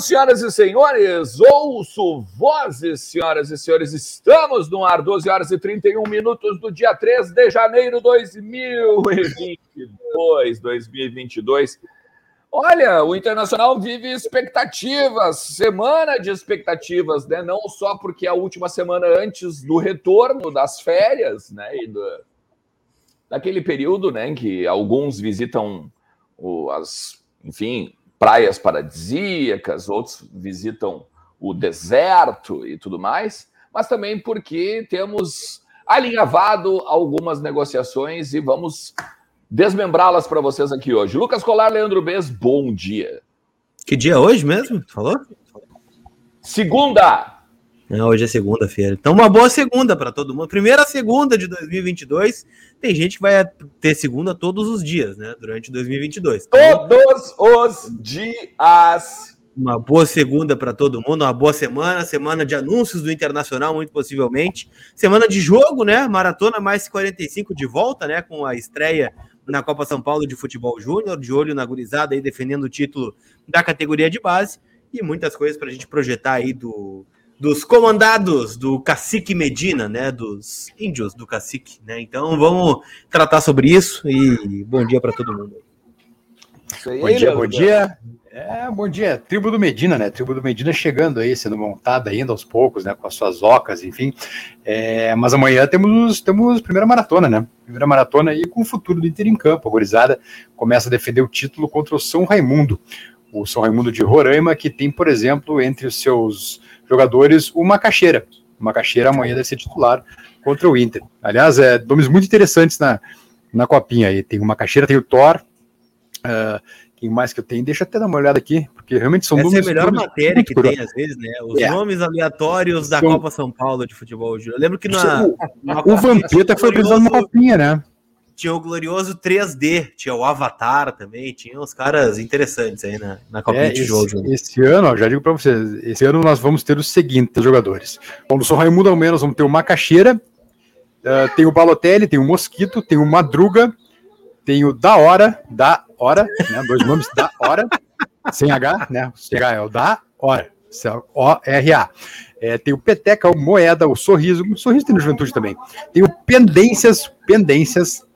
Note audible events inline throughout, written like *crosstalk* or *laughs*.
Senhoras e senhores, ouço vozes, senhoras e senhores, estamos no ar, 12 horas e 31 minutos do dia 3 de janeiro de 2022, 2022. Olha, o Internacional vive expectativas, semana de expectativas, né? Não só porque é a última semana antes do retorno das férias, né? E do, daquele período, né, em que alguns visitam o, as, enfim, praias paradisíacas, outros visitam o deserto e tudo mais, mas também porque temos alinhavado algumas negociações e vamos desmembrá-las para vocês aqui hoje. Lucas Colar, Leandro Bez, bom dia. Que dia é hoje mesmo? Falou? Segunda! Não, hoje é segunda-feira. Então, uma boa segunda para todo mundo. Primeira segunda de 2022. Tem gente que vai ter segunda todos os dias, né? Durante 2022. Todos os dias. Uma boa segunda para todo mundo, uma boa semana, semana de anúncios do Internacional, muito possivelmente. Semana de jogo, né? Maratona mais 45 de volta, né? Com a estreia na Copa São Paulo de Futebol Júnior, de olho na gurizada aí defendendo o título da categoria de base. E muitas coisas para a gente projetar aí do dos comandados do cacique Medina, né, dos índios do cacique, né? Então vamos tratar sobre isso e bom dia para todo mundo. Aí, bom dia, bom dia. É, bom dia. Tribo do Medina, né? Tribo do Medina chegando aí, sendo montada ainda aos poucos, né? Com as suas ocas, enfim. É, mas amanhã temos temos primeira maratona, né? Primeira maratona aí com o futuro do Inter em campo. A gorizada começa a defender o título contra o São Raimundo. O São Raimundo de Roraima, que tem, por exemplo, entre os seus jogadores o Macaxeira. O Macaxeira amanhã deve ser titular contra o Inter. Aliás, é nomes muito interessantes na, na copinha aí. Tem o Macaxeira, tem o Thor. Uh, quem mais que eu tenho? Deixa eu até dar uma olhada aqui, porque realmente são Essa nomes. Essa é a melhor matéria que tem, às vezes, né? Os é. nomes aleatórios da são... Copa São Paulo de futebol. Eu lembro que na. O, o Vampeta foi apresentado numa copinha, né? Tinha o glorioso 3D, tinha o Avatar também, tinha uns caras interessantes aí na, na Copa é, de Tijolo. Esse, ano, ó, já digo para vocês, esse ano nós vamos ter os seguintes jogadores. Bom, no São Raimundo ao menos vamos ter o Macaxeira, uh, tem o Balotelli, tem o Mosquito, tem o Madruga, tem o Da Hora, Da Hora, né, dois nomes, Da Hora, sem H, né, sem H é o Da Hora, O-R-A. É, tem o Peteca, o Moeda, o Sorriso, o Sorriso tem no Juventude também. Tem o Pendências, Pendências,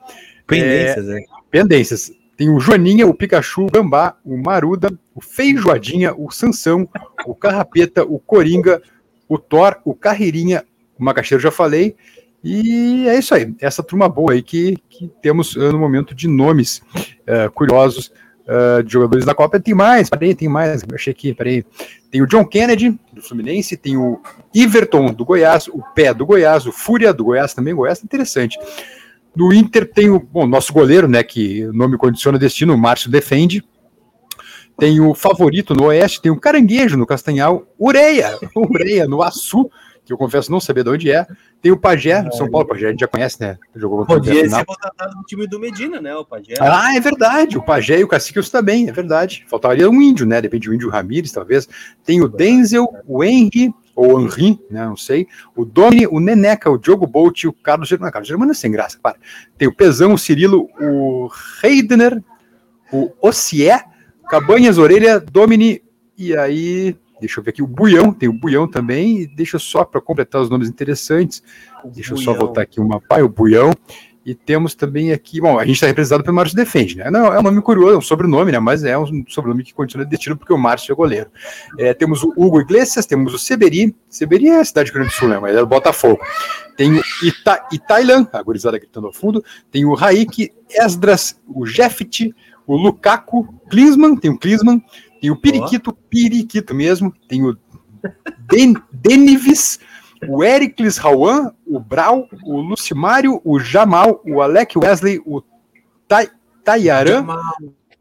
Pendências, é, é. Pendências. Tem o Joaninha, o Pikachu, o Gambá, o Maruda, o Feijoadinha, o Sansão, o Carrapeta, o Coringa, o Thor, o Carreirinha, o Macaxeiro já falei. E é isso aí, essa turma boa aí que, que temos uh, no momento de nomes uh, curiosos uh, de jogadores da Copa. Tem mais, peraí, tem mais, eu achei aqui, peraí. Tem o John Kennedy, do Fluminense, tem o Iverton, do Goiás, o Pé, do Goiás, o Fúria, do Goiás também, Goiás, interessante. No Inter tem o bom, nosso goleiro, né, que o nome condiciona destino, o Márcio defende. Tem o favorito no Oeste, tem o Caranguejo no Castanhal, Ureia, *laughs* Ureia no Açu, que eu confesso não saber de onde é. Tem o Pajé, no São Paulo, o Pajé a gente já conhece, né? Jogou Podia ser contratado no time do Medina, né? O Pajé. Ah, é verdade. O Pajé e o Cacique também, é verdade. Faltaria um índio, né? Depende do índio Ramires, talvez. Tem o Denzel, o Henry, ou Henri, né, não sei, o Domini, o Neneca, o Diogo Bolt, o Carlos Germano, Carlos Germano é sem graça, para. Tem o Pezão, o Cirilo, o Heidner, o Ocié, Cabanhas, Orelha, Domini, e aí, deixa eu ver aqui, o Buião, tem o Buião também, e deixa só para completar os nomes interessantes, o deixa Buião. eu só voltar aqui uma pai, o Buião, e temos também aqui, bom, a gente está representado pelo Márcio Defende, né? Não, é um nome curioso, é um sobrenome, né? Mas é um sobrenome que continua destino porque o Márcio é goleiro. É, temos o Hugo Iglesias, temos o Seberi, Seberi é a cidade de Grande do Sul, né? Mas é do Botafogo. Tem o Ita, Itailan, a gurizada gritando ao fundo, tem o Raik, Esdras, o Jeffit, o Lukaku, Klinsmann, tem o Klinsmann, tem o Periquito, oh. Periquito mesmo, tem o Den, Denivis, o Ericles Rauan, o Brau, o Lucimário, o Jamal, o Alec Wesley, o Tayaran,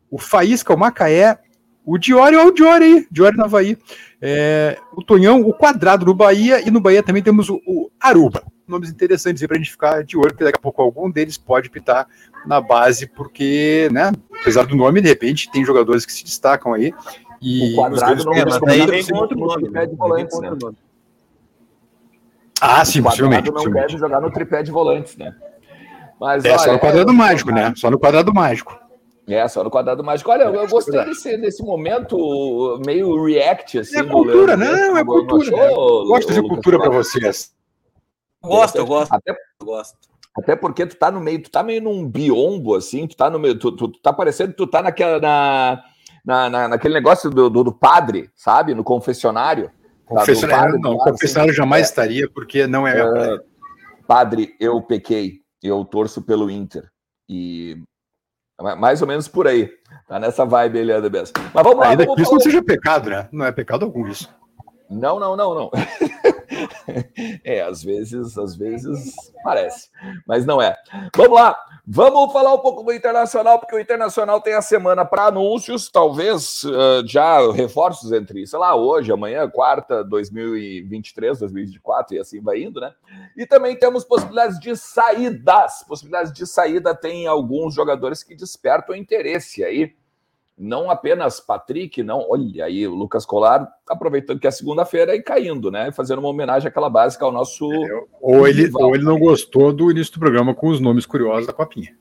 o Faísca, o Macaé, o Diori, olha o Diori aí, Diori no Havaí, é, o Tonhão, o Quadrado no Bahia, e no Bahia também temos o, o Aruba. Nomes interessantes aí pra gente ficar de olho, porque daqui a pouco algum deles pode pitar na base, porque, né, apesar do nome, de repente tem jogadores que se destacam aí. E o quadrado não é, mas aí vem com outro nome, né? Né? Ah, sim, possivelmente. não possivelmente. deve jogar no tripé de volantes, né? Mas, é, olha, só no quadrado é... mágico, né? Só no quadrado mágico. É, só no quadrado mágico. Olha, eu gostei é desse, desse momento meio react, assim. É cultura, não, é cultura. Né? Gosto de cultura para vocês. Gosto, eu gosto. Até, eu gosto. Até porque tu tá no meio, tu tá meio num biombo, assim, tu tá no meio, tu, tu, tu tá parecendo que tu tá naquela, na, na, na, naquele negócio do, do, do, padre, sabe? No confessionário. Confessionário, não, confessionário jamais é, estaria, porque não é, é Padre, eu pequei, eu torço pelo Inter. E mais ou menos por aí. Tá nessa vibe ele, André Mas vamos lá. Ainda vamos que isso não seja pecado, né? Não é pecado algum isso. Não, não, não, não. *laughs* é, às vezes, às vezes parece, mas não é. Vamos lá, vamos falar um pouco do Internacional, porque o Internacional tem a semana para anúncios, talvez uh, já reforços entre, sei lá, hoje, amanhã, quarta, 2023, 2024 e assim vai indo, né? E também temos possibilidades de saídas. Possibilidades de saída tem alguns jogadores que despertam interesse aí não apenas Patrick, não, olha aí o Lucas Colar aproveitando que é segunda-feira e caindo, né? Fazendo uma homenagem àquela básica ao nosso. Ou, ele, ou ele não gostou do início do programa com os nomes curiosos da Copinha.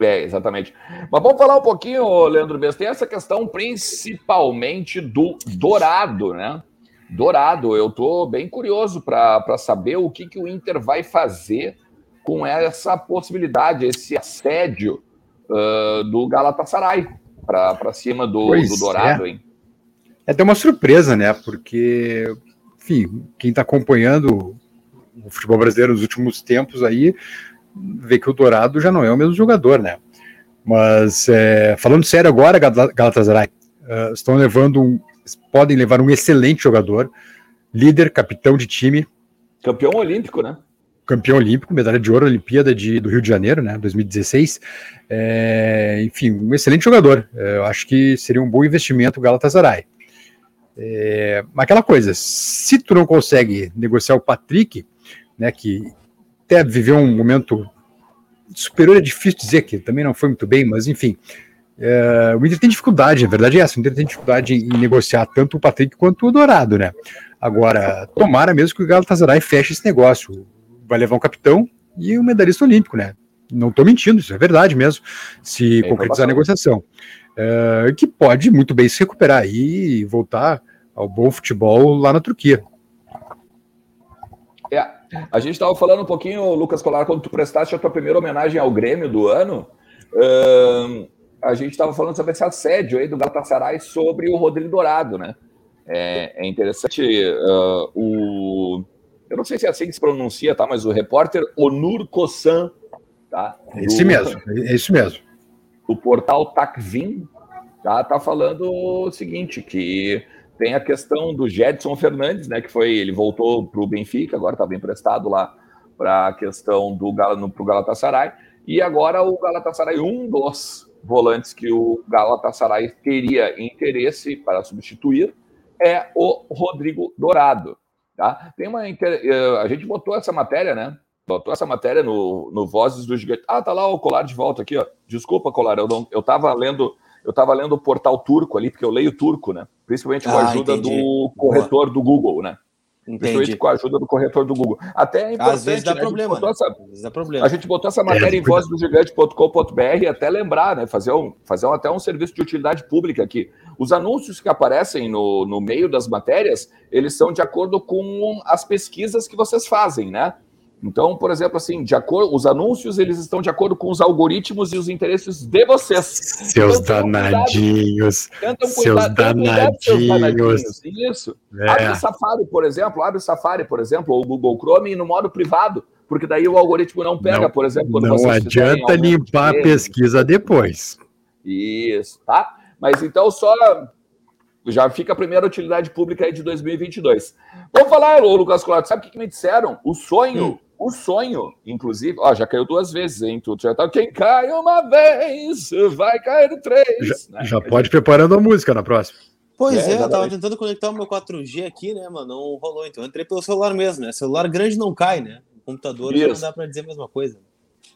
É, exatamente. Mas vamos falar um pouquinho, Leandro Bess, tem essa questão principalmente do Dourado, né? Dourado, eu tô bem curioso para saber o que, que o Inter vai fazer com essa possibilidade, esse assédio uh, do Galatasaray para cima do, do Dourado, é. hein? É até uma surpresa, né? Porque, enfim, quem está acompanhando o futebol brasileiro nos últimos tempos aí vê que o Dourado já não é o mesmo jogador, né? Mas é, falando sério agora, Galatasaray uh, estão levando um, podem levar um excelente jogador, líder, capitão de time, campeão olímpico, né? Campeão olímpico, medalha de ouro Olimpíada de, do Rio de Janeiro, né, 2016. É, enfim, um excelente jogador. É, eu acho que seria um bom investimento o Galatasaray. É, aquela coisa, se tu não consegue negociar o Patrick, né, que até viveu um momento superior, é difícil dizer que também não foi muito bem, mas enfim, é, o Inter tem dificuldade, a verdade é essa, o Inter tem dificuldade em, negociar tanto o Patrick quanto o Dourado, né? Agora, tomara mesmo que o Galatasaray feche esse negócio vai levar um capitão e um medalhista olímpico, né? Não estou mentindo, isso é verdade mesmo, se é concretizar a negociação. É, que pode muito bem se recuperar e voltar ao bom futebol lá na Turquia. É, a gente estava falando um pouquinho, Lucas Colar, quando tu prestaste a tua primeira homenagem ao Grêmio do ano, a gente estava falando sobre esse assédio aí do Galatasaray sobre o Rodrigo Dourado, né? É, é interessante uh, o eu não sei se é assim que se pronuncia, tá? Mas o repórter Onur Kossan, tá? Do, esse mesmo, é esse mesmo. O portal Takvin, tá? Tá falando o seguinte, que tem a questão do Jedson Fernandes, né? Que foi, ele voltou para o Benfica, agora estava emprestado lá para a questão do Galo para o Galatasaray. E agora o Galatasaray, um dos volantes que o Galatasaray teria interesse para substituir é o Rodrigo Dourado. Tá? Tem uma eh, a gente botou essa matéria, né? Botou essa matéria no, no Vozes do Gigante. Ah, tá lá o colar de volta aqui, ó. Desculpa, colar, eu não, eu tava lendo, eu tava lendo o portal turco ali, porque eu leio turco, né? Principalmente com a ah, ajuda entendi. do corretor Boa. do Google, né? Entendi. Principalmente com a ajuda do corretor do Google. Até é importante, Às vezes dá né? problema. Né? Essa, Às vezes dá problema. A gente botou essa matéria é, em vozdogigante.com.br até lembrar, né? Fazer, um, fazer um, até um serviço de utilidade pública aqui. Os anúncios que aparecem no, no meio das matérias, eles são de acordo com as pesquisas que vocês fazem, né? Então, por exemplo, assim, de acordo, os anúncios eles estão de acordo com os algoritmos e os interesses de vocês. Seus então, danadinhos. Tentam seus, danadinhos. seus danadinhos. Isso. É. Abre o Safari, por exemplo, abre o Safari, por exemplo, ou o Google Chrome no modo privado, porque daí o algoritmo não pega, não, por exemplo, não adianta limpar a pesquisa depois. Isso, tá? Mas então só já fica a primeira utilidade pública aí de 2022. Vamos falar, Lucas Colato, sabe o que, que me disseram? O sonho hum. O sonho, inclusive, ó, já caiu duas vezes, hein? Tu já tá. Quem cai uma vez, vai cair três. Já, né? já pode preparando a música na próxima. Pois é, é eu tava tentando conectar o meu 4G aqui, né, mano? Não rolou, então eu entrei pelo celular mesmo, né? Celular grande não cai, né? O computador Isso. não dá para dizer a mesma coisa.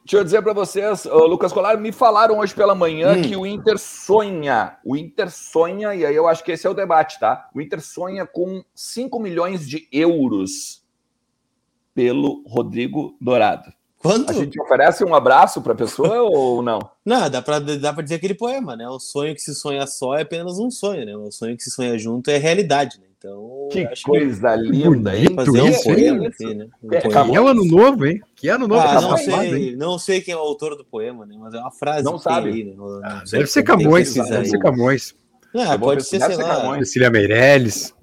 Deixa eu dizer para vocês, Lucas Colar, me falaram hoje pela manhã hum. que o Inter sonha. O Inter sonha, e aí eu acho que esse é o debate, tá? O Inter sonha com 5 milhões de euros pelo Rodrigo Dourado. Quanto? A gente oferece um abraço para a pessoa *laughs* ou não? Não, dá para dá pra dizer aquele poema, né? O sonho que se sonha só é apenas um sonho, né? O sonho que se sonha junto é realidade, né? Então. Que coisa que... linda, hein? Fazer um poema, assim, né? Um é, poema. Que é o ano novo, hein? Que ano novo ah, não, sei, não sei quem é o autor do poema, né? Mas é uma frase. Não sabe. Aí, né? ah, deve ser Camões, deve ser Camões. Ah, pode ser, sei lá. Cecília Meirelles.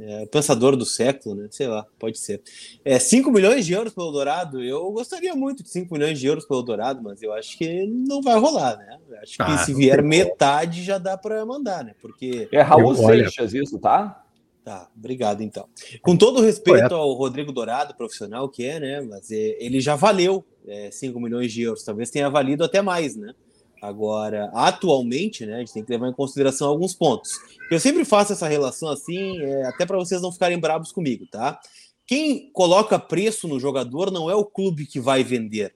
É, pensador do século, né? Sei lá, pode ser. É, 5 milhões de euros pelo Dourado, eu gostaria muito de 5 milhões de euros pelo Dourado, mas eu acho que não vai rolar, né? Acho que ah, se vier metade já dá para mandar, né? Porque. É Raul Seixas, isso, tá? Tá, obrigado então. Com todo respeito ao Rodrigo Dourado, profissional que é, né? Mas é, ele já valeu é, 5 milhões de euros, talvez tenha valido até mais, né? Agora, atualmente, né, a gente tem que levar em consideração alguns pontos. Eu sempre faço essa relação assim, é, até para vocês não ficarem bravos comigo, tá? Quem coloca preço no jogador não é o clube que vai vender,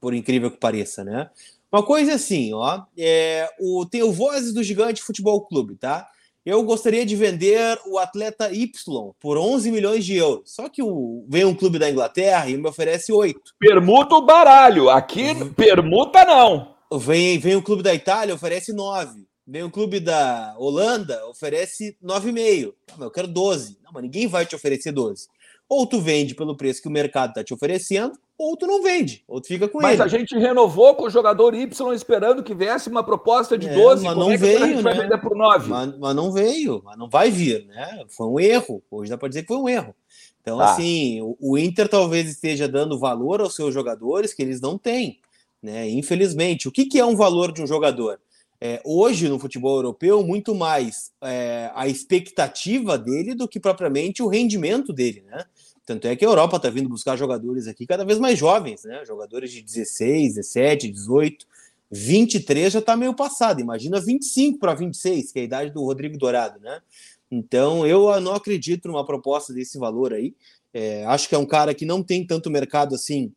por incrível que pareça, né? Uma coisa é assim, ó, é, o, tem o Vozes do Gigante Futebol Clube, tá? Eu gostaria de vender o atleta Y por 11 milhões de euros. Só que o, vem um clube da Inglaterra e me oferece 8. Permuta o baralho. Aqui, permuta não. Vem, vem o clube da Itália, oferece 9. Vem o clube da Holanda, oferece 9,5. Ah, eu quero 12. Não, mas ninguém vai te oferecer 12. Ou tu vende pelo preço que o mercado está te oferecendo, ou tu não vende, ou tu fica com mas ele. Mas a gente renovou com o jogador Y esperando que viesse uma proposta de é, 12, mas não é veio, a gente né? vai vender por 9? Mas, mas, não veio, mas não vai vir, né? Foi um erro. Hoje dá para dizer que foi um erro. Então, tá. assim, o, o Inter talvez esteja dando valor aos seus jogadores que eles não têm. Né? Infelizmente, o que, que é um valor de um jogador? É, hoje, no futebol europeu, muito mais é, a expectativa dele do que propriamente o rendimento dele. Né? Tanto é que a Europa está vindo buscar jogadores aqui cada vez mais jovens, né? jogadores de 16, 17, 18, 23 já está meio passado. Imagina 25 para 26, que é a idade do Rodrigo Dourado. Né? Então, eu não acredito numa proposta desse valor aí. É, acho que é um cara que não tem tanto mercado assim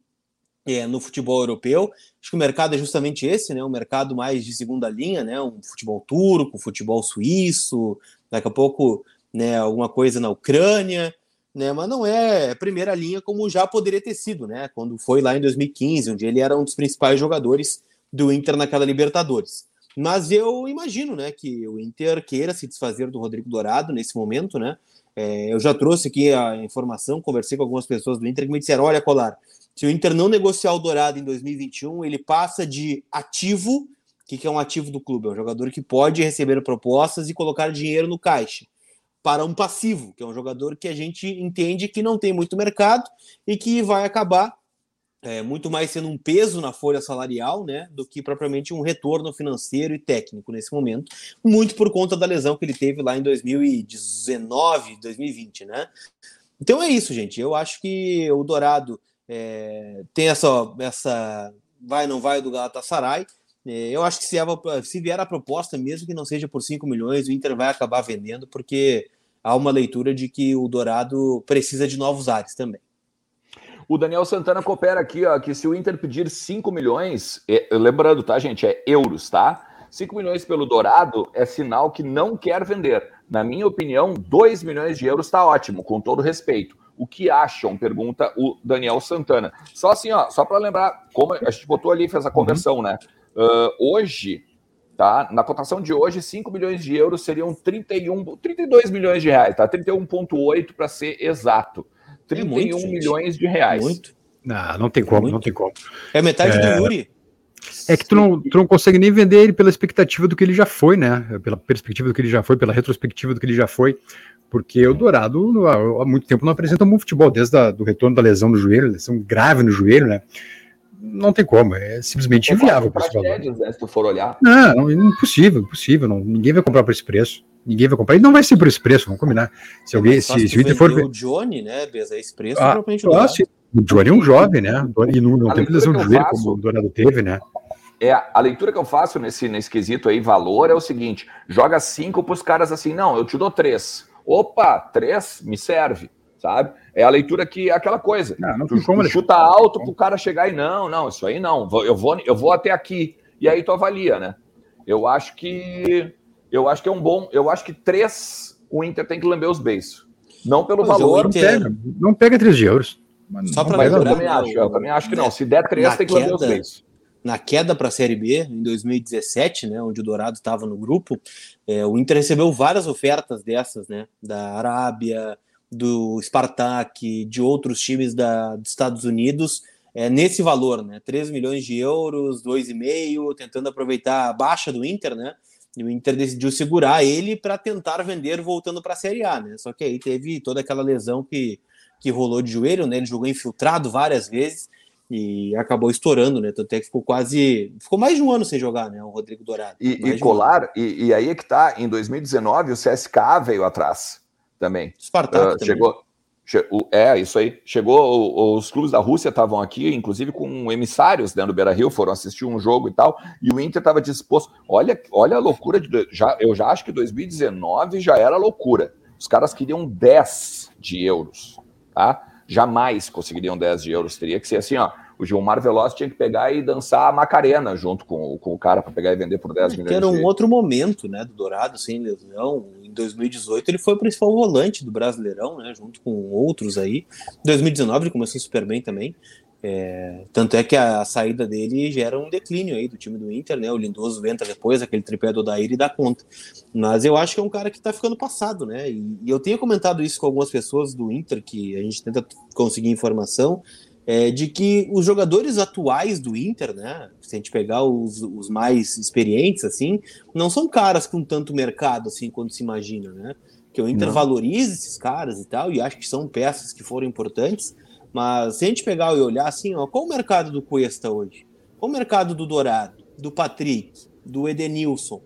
é, no futebol europeu. Acho que o mercado é justamente esse, né? Um mercado mais de segunda linha, né? Um futebol turco, futebol suíço, daqui a pouco, né? Alguma coisa na Ucrânia, né? Mas não é primeira linha como já poderia ter sido, né? Quando foi lá em 2015, onde ele era um dos principais jogadores do Inter naquela Libertadores. Mas eu imagino, né, que o Inter queira se desfazer do Rodrigo Dourado nesse momento, né? É, eu já trouxe aqui a informação, conversei com algumas pessoas do Inter que me disseram: olha, Colar, se o Inter não negociar o Dourado em 2021, ele passa de ativo. Que, que é um ativo do clube? É um jogador que pode receber propostas e colocar dinheiro no caixa. Para um passivo, que é um jogador que a gente entende que não tem muito mercado e que vai acabar é, muito mais sendo um peso na folha salarial, né, do que propriamente um retorno financeiro e técnico nesse momento, muito por conta da lesão que ele teve lá em 2019, 2020, né? Então é isso, gente. Eu acho que o Dourado é, tem essa, essa vai não vai do Galatasaray. É, eu acho que se, se vier a proposta, mesmo que não seja por 5 milhões, o Inter vai acabar vendendo, porque há uma leitura de que o Dourado precisa de novos ares também. O Daniel Santana coopera aqui, ó, que se o Inter pedir 5 milhões, é, lembrando, tá, gente, é euros, tá? 5 milhões pelo Dourado é sinal que não quer vender. Na minha opinião, 2 milhões de euros está ótimo, com todo respeito. O que acham? Pergunta o Daniel Santana. Só assim, ó, só para lembrar, como a gente botou ali, fez a conversão, uhum. né? Uh, hoje, tá? Na cotação de hoje, 5 milhões de euros seriam 31, 32 milhões de reais, tá? 31,8 para ser exato. 31 é muito, milhões de reais. Muito. Não, não tem como, muito. não tem como. É metade é... do Yuri. É que tu não, tu não consegue nem vender ele pela expectativa do que ele já foi, né? Pela perspectiva do que ele já foi, pela retrospectiva do que ele já foi. Porque o Dourado há muito tempo não apresenta um bom futebol, desde o do retorno da lesão no joelho, lesão grave no joelho, né? Não tem como, é simplesmente inviável para esse valor. Né, se tu for olhar. Não, não impossível, impossível. Não, ninguém vai comprar por esse preço. Ninguém vai comprar. E não vai ser por esse preço, vamos combinar. Se alguém, se, se o Inter for. O Johnny, né, Beza? Esse preço ah, propriamente o O Johnny é um jovem, né? E não, não tem lesão de joelho como o Dourado teve, né? É, a leitura que eu faço nesse, nesse quesito aí, valor, é o seguinte: joga cinco para os caras assim, não, eu te dou três. Opa, três me serve, sabe? É a leitura que é aquela coisa. Não, não tu, como tu chuta alto para o cara chegar e não, não, isso aí não. Eu vou, eu vou até aqui e aí tu avalia, né? Eu acho que eu acho que é um bom. Eu acho que três o Inter tem que lamber os beiços. Não pelo valor. Inter... Não pega, não pega 3 euros. Só para lembrar, eu também acho, eu também acho que não. Se der três, tem que lamber os três na queda para a Série B em 2017, né, onde o Dourado estava no grupo, é, o Inter recebeu várias ofertas dessas, né, da Arábia, do Spartak, de outros times da, dos Estados Unidos, é, nesse valor, né, 3 milhões de euros, 2,5, tentando aproveitar a baixa do Inter, né, e o Inter decidiu segurar ele para tentar vender voltando para a Série A, né, só que aí teve toda aquela lesão que, que rolou de joelho, né, ele jogou infiltrado várias vezes, e acabou estourando, né? Tanto é que ficou quase. Ficou mais de um ano sem jogar, né? O Rodrigo Dourado. E, e Colar, um e, e, aí é que tá, em 2019 o CSK veio atrás também. Spartak uh, chegou. É, isso aí. Chegou, os clubes da Rússia estavam aqui, inclusive com emissários né, no Beira Rio, foram assistir um jogo e tal, e o Inter estava disposto. Olha, olha a loucura, de, já, eu já acho que 2019 já era loucura. Os caras queriam 10 de euros, tá? Jamais conseguiriam 10 de euros. Teria que ser assim, ó. O Gilmar Veloz tinha que pegar e dançar a Macarena junto com, com o cara para pegar e vender por 10 é, milhões. Era um de... outro momento, né, do Dourado, sem lesão. Em 2018 ele foi o principal volante do Brasileirão, né, junto com outros aí. Em 2019 ele começou super bem também. É, tanto é que a, a, saída dele gera um declínio aí do time do Inter, né? O Lindoso entra depois, aquele tripé do Daír e dá conta. Mas eu acho que é um cara que tá ficando passado, né? E, e, eu tenho comentado isso com algumas pessoas do Inter, que a gente tenta conseguir informação, é, de que os jogadores atuais do Inter, né? Se a gente pegar os, os mais experientes, assim, não são caras com tanto mercado, assim, quando se imagina, né? Que o Inter não. valoriza esses caras e tal, e acho que são peças que foram importantes mas se a gente pegar e olhar assim, ó, qual o mercado do Cuesta hoje? Qual o mercado do Dourado, do Patrick, do Edenilson,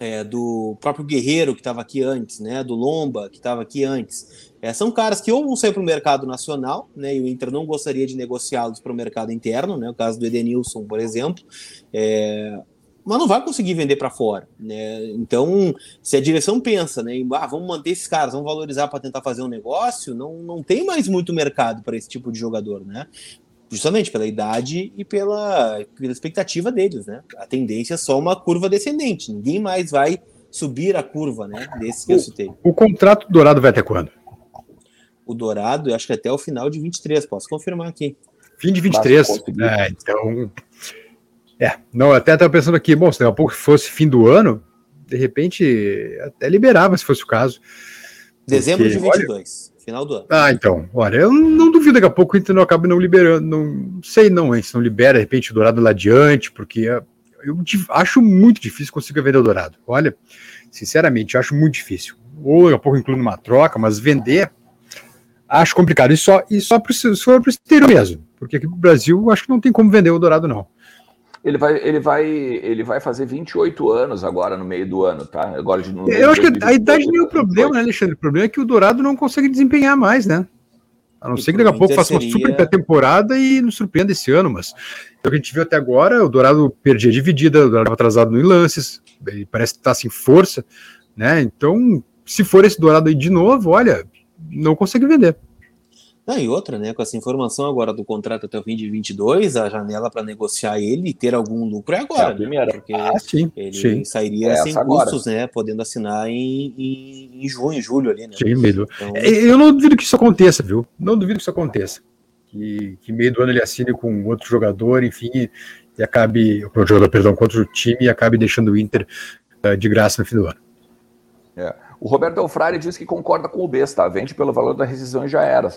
é, do próprio Guerreiro que estava aqui antes, né? Do Lomba que estava aqui antes. É, são caras que ou vão sair para o mercado nacional, né? E o Inter não gostaria de negociá-los para o mercado interno, né? O caso do Edenilson, por exemplo. É, mas não vai conseguir vender para fora, né? Então, se a direção pensa, né, em, ah, vamos manter esses caras, vamos valorizar para tentar fazer um negócio, não, não tem mais muito mercado para esse tipo de jogador, né? Justamente pela idade e pela, pela expectativa deles, né? A tendência é só uma curva descendente, ninguém mais vai subir a curva, né? Desse que o, eu citei. O contrato do Dourado vai até quando? O Dourado, eu acho que até o final de 23, posso confirmar aqui. Fim de 23. É, então é, não, até estava pensando aqui, bom, se daqui a pouco fosse fim do ano, de repente até liberava se fosse o caso. Dezembro porque, de 22, olha, final do ano. Ah, então, olha, eu não duvido daqui a pouco o Inter não acaba não liberando, não sei não, hein, se não libera de repente o Dourado lá adiante, porque eu acho muito difícil conseguir vender o Dourado. Olha, sinceramente, acho muito difícil. Ou daqui a pouco incluo numa troca, mas vender acho complicado. E só, e só para o exterior mesmo, porque aqui no Brasil acho que não tem como vender o Dourado, não. Ele vai, ele vai, ele vai fazer 28 anos agora no meio do ano, tá? Agora de novo. Eu acho que a idade não é o problema, né, Alexandre? O problema é que o Dourado não consegue desempenhar mais, né? A não ser que daqui a pouco faça uma super pré-temporada e nos surpreenda esse ano, mas o que a gente viu até agora, o Dourado perdia dividida, o Dourado estava atrasado no lances, ele parece que está sem força, né? Então, se for esse Dourado aí de novo, olha, não consegue vender. Não, e outra, né? Com essa informação agora do contrato até o fim de 22, a janela para negociar ele e ter algum lucro é agora. É né? Porque ah, sim, ele sim. sairia é sem custos, agora. né? Podendo assinar em, em, em, junho, julho ali, né? Sim, meio. Então... É, eu não duvido que isso aconteça, viu? Não duvido que isso aconteça. Que, que meio do ano ele assine com outro jogador, enfim, e, e acabe. Com o jogador, perdão, contra o time e acabe deixando o Inter uh, de graça no fim do ano. É. O Roberto Elfrari diz que concorda com o Besta, vende pelo valor da rescisão e já era.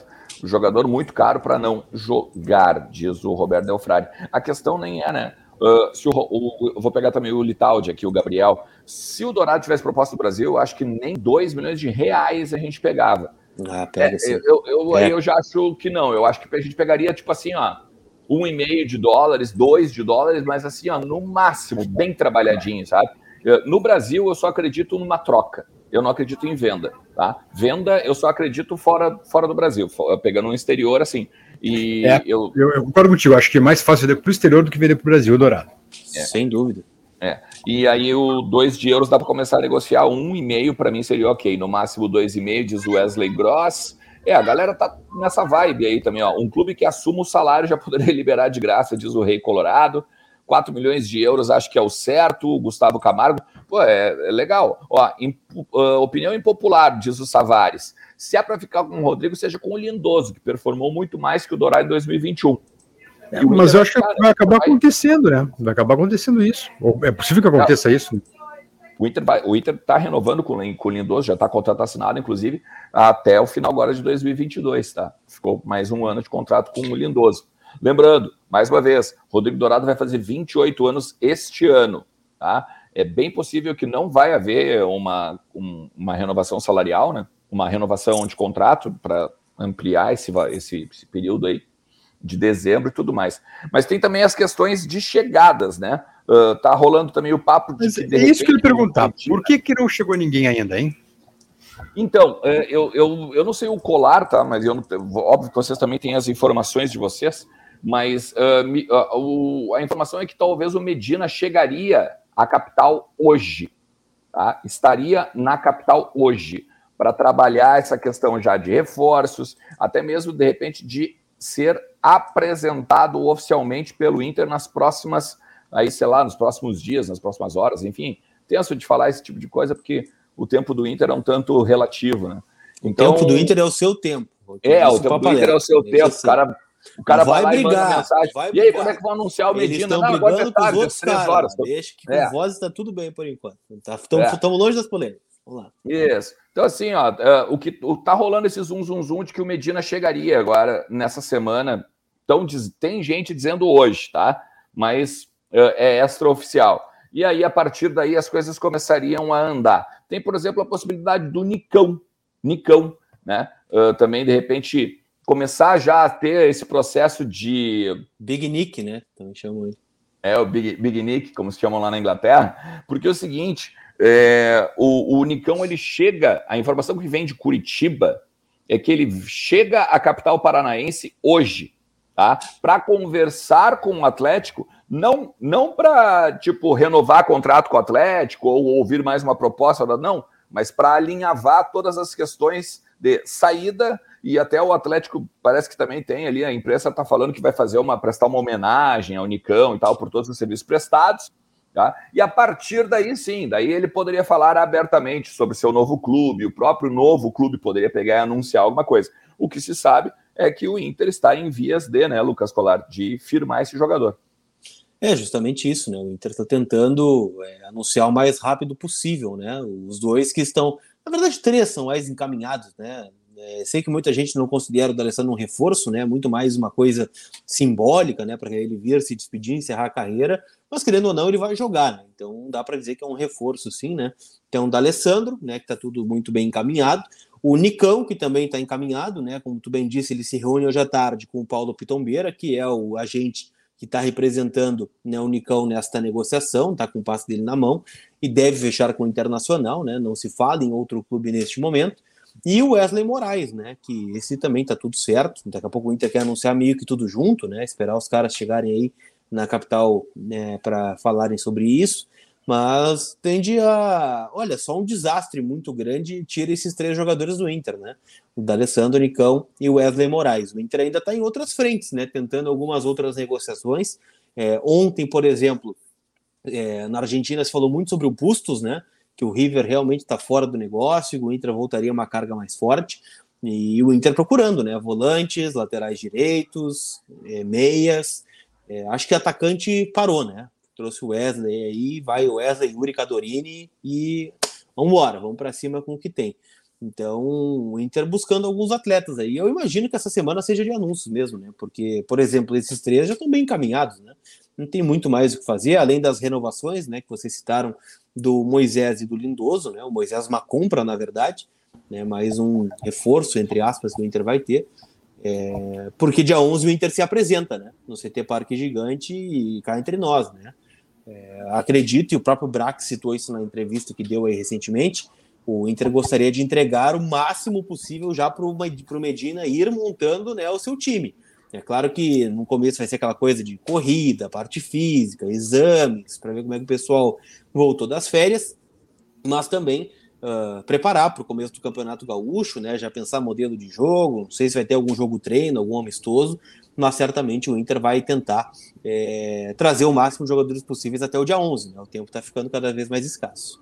O jogador muito caro para não jogar, diz o Roberto Elfrari. A questão nem é, né? Uh, se o, o, vou pegar também o Litaldi aqui, o Gabriel. Se o Dourado tivesse proposta do Brasil, acho que nem 2 milhões de reais a gente pegava. Ah, pega é, eu, eu, é. eu já acho que não. Eu acho que a gente pegaria, tipo assim, ó, um e meio de dólares, dois de dólares, mas assim, ó, no máximo, bem trabalhadinho, sabe? No Brasil, eu só acredito numa troca eu não acredito em venda, tá? Venda, eu só acredito fora, fora do Brasil, pegando um exterior assim. E é, eu... eu... eu concordo contigo, acho que é mais fácil vender para o exterior do que vender para o Brasil, Dourado. É. Sem dúvida. É. E aí o 2 de euros dá para começar a negociar, um e meio para mim seria ok, no máximo dois e meio, diz Wesley Gross. É, a galera tá nessa vibe aí também, ó. Um clube que assuma o salário já *laughs* poderia liberar de graça, diz o Rei Colorado. 4 milhões de euros acho que é o certo, o Gustavo Camargo, pô, é, é legal. Ó, imp, uh, opinião impopular, diz o Savares. Se é para ficar com o Rodrigo, seja com o Lindoso, que performou muito mais que o Dourado em 2021. É, mas eu acho que vai acabar vai... acontecendo, né? Vai acabar acontecendo isso. É possível que aconteça Não. isso? O Inter vai, o Inter está renovando com, com o Lindoso, já está contrato assinado, inclusive, até o final agora de 2022, tá? Ficou mais um ano de contrato com o Lindoso. Lembrando, mais uma vez, Rodrigo Dourado vai fazer 28 anos este ano, tá? É bem possível que não vai haver uma, um, uma renovação salarial, né? Uma renovação de contrato para ampliar esse, esse, esse período aí de dezembro e tudo mais. Mas tem também as questões de chegadas, né? Uh, tá rolando também o papo de. Mas que, de é repente, isso que eu ia perguntar. Por que, que não chegou ninguém ainda, hein? Então, é, eu, eu, eu não sei o colar, tá? Mas eu óbvio que vocês também têm as informações de vocês. Mas uh, o, a informação é que talvez o Medina chegaria à capital hoje. Tá? Estaria na capital hoje para trabalhar essa questão já de reforços, até mesmo de repente de ser apresentado oficialmente pelo Inter nas próximas, aí sei lá, nos próximos dias, nas próximas horas, enfim, tenso de falar esse tipo de coisa porque o tempo do Inter é um tanto relativo, né? Então, o tempo do Inter é o seu tempo. É, o tempo do Inter é o seu tempo. Assim. O cara, o cara vai, vai brigar, mensagem. Vai e aí, quando é que vão anunciar o Medina? Eles estão brigando com os outros caras. Horas. Deixa que com é. voz está tudo bem por enquanto. Estamos tá, é. longe das polêmicas. Vamos lá. Isso. Então, assim, ó, uh, o que o, tá rolando esse zoom, zoom, zoom de que o Medina chegaria agora nessa semana. Então, diz, tem gente dizendo hoje, tá? Mas é extraoficial. E aí, a partir daí, as coisas começariam a andar. Tem, por exemplo, a possibilidade do Nicão. Nicão, né? Uh, também, de repente, começar já a ter esse processo de. Big Nick, né? Também chamam ele. É, o Big, Big Nick, como se chamam lá na Inglaterra. Porque é o seguinte é, o, o Nicão ele chega, a informação que vem de Curitiba é que ele chega à capital paranaense hoje, tá? Para conversar com o Atlético, não não para tipo renovar contrato com o Atlético ou ouvir mais uma proposta, não, mas para alinhavar todas as questões de saída e até o Atlético parece que também tem ali a imprensa está falando que vai fazer uma prestar uma homenagem ao Nicão e tal por todos os serviços prestados. Tá? E a partir daí, sim, daí ele poderia falar abertamente sobre seu novo clube, o próprio novo clube poderia pegar e anunciar alguma coisa. O que se sabe é que o Inter está em vias de, né, Lucas Colar, de firmar esse jogador. É justamente isso, né? O Inter está tentando é, anunciar o mais rápido possível, né? Os dois que estão, na verdade, três são mais encaminhados, né? É, sei que muita gente não considera o D'Alessandro um reforço, né? Muito mais uma coisa simbólica, né? Para ele vir se despedir, encerrar a carreira. Mas querendo ou não, ele vai jogar, né? Então dá para dizer que é um reforço, sim, né? Tem o D'Alessandro, né? Que está tudo muito bem encaminhado. O Nicão, que também está encaminhado, né? Como tu bem disse, ele se reúne hoje à tarde com o Paulo Pitombeira, que é o agente que está representando né, o Nicão nesta negociação, está com o passe dele na mão e deve fechar com o Internacional, né? Não se fala em outro clube neste momento. E o Wesley Moraes, né? Que esse também tá tudo certo. Daqui a pouco o Inter quer anunciar meio que tudo junto, né? Esperar os caras chegarem aí na capital né, para falarem sobre isso. Mas tende a. Olha, só um desastre muito grande tira esses três jogadores do Inter, né? O D'Alessandro, Nicão e o Wesley Moraes. O Inter ainda está em outras frentes, né? Tentando algumas outras negociações. É, ontem, por exemplo, é, na Argentina se falou muito sobre o Bustos, né? Que o River realmente está fora do negócio, o Inter voltaria uma carga mais forte, e o Inter procurando, né? Volantes, laterais direitos, é, meias. É, acho que atacante parou, né? Trouxe o Wesley aí, vai o Wesley, Yuri Cadorini e vamos embora, vamos para cima com o que tem. Então, o Inter buscando alguns atletas aí. Eu imagino que essa semana seja de anúncios mesmo, né? Porque, por exemplo, esses três já estão bem encaminhados, né? Não tem muito mais o que fazer, além das renovações, né? Que vocês citaram do Moisés e do Lindoso, né? O Moisés uma compra, na verdade, né? Mais um reforço, entre aspas, que o Inter vai ter. É, porque dia 11 o Inter se apresenta, né? No CT Parque Gigante e cá entre nós, né? É, acredito, e o próprio Brax citou isso na entrevista que deu aí recentemente, o Inter gostaria de entregar o máximo possível já para o Medina ir montando né, o seu time. É claro que no começo vai ser aquela coisa de corrida, parte física, exames, para ver como é que o pessoal voltou das férias, mas também uh, preparar para o começo do Campeonato Gaúcho, né? Já pensar modelo de jogo, não sei se vai ter algum jogo treino, algum amistoso, mas certamente o Inter vai tentar é, trazer o máximo de jogadores possíveis até o dia 11, né? O tempo está ficando cada vez mais escasso.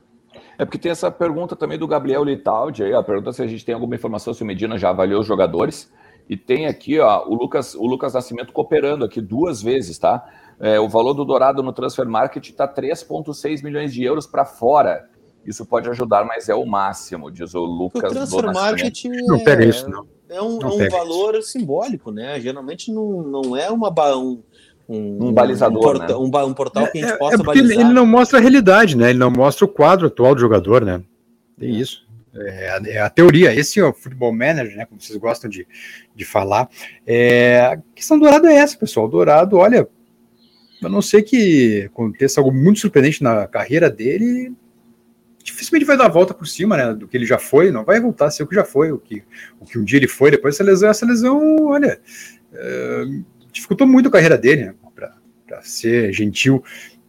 É porque tem essa pergunta também do Gabriel Litaldi, aí, a pergunta se a gente tem alguma informação se o Medina já avaliou os jogadores. E tem aqui ó, o, Lucas, o Lucas Nascimento cooperando aqui duas vezes, tá? É, o valor do Dourado no Transfer Market está 3,6 milhões de euros para fora. Isso pode ajudar, mas é o máximo, diz o Lucas. O Transfer Market não pega isso, não. É um, não é um valor isso. simbólico, né? Geralmente não, não é uma, um, um, um balizador, um, né? um, um, portal que a gente é, possa é balizar. Ele, ele, não mostra a realidade, né? Ele não mostra o quadro atual do jogador, né? Tem isso. É a, é a, teoria, esse é o futebol manager, né, como vocês gostam de, de falar. É, a questão do Dourado é essa, pessoal. O Dourado, olha, a não ser que aconteça algo muito surpreendente na carreira dele, dificilmente vai dar a volta por cima, né, do que ele já foi, não vai voltar a ser o que já foi, o que, o que um dia ele foi, depois essa lesão, essa lesão, olha, é, dificultou muito a carreira dele, né, para ser gentil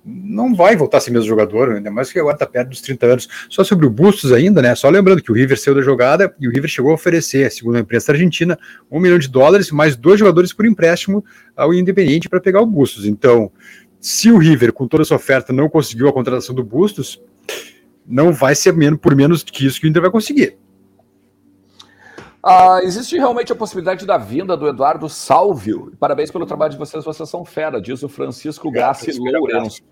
não vai voltar a ser mesmo jogador, ainda mais que agora está perto dos 30 anos. Só sobre o Bustos ainda, né? Só lembrando que o River saiu da jogada e o River chegou a oferecer, segundo a imprensa argentina, um milhão de dólares mais dois jogadores por empréstimo ao Independiente para pegar o Bustos. Então, se o River, com toda essa oferta, não conseguiu a contratação do Bustos, não vai ser menos, por menos que isso que o Inter vai conseguir. Ah, existe realmente a possibilidade da vinda do Eduardo Salvio. Parabéns pelo trabalho de vocês, vocês são fera, diz o Francisco Grassi Lourenço.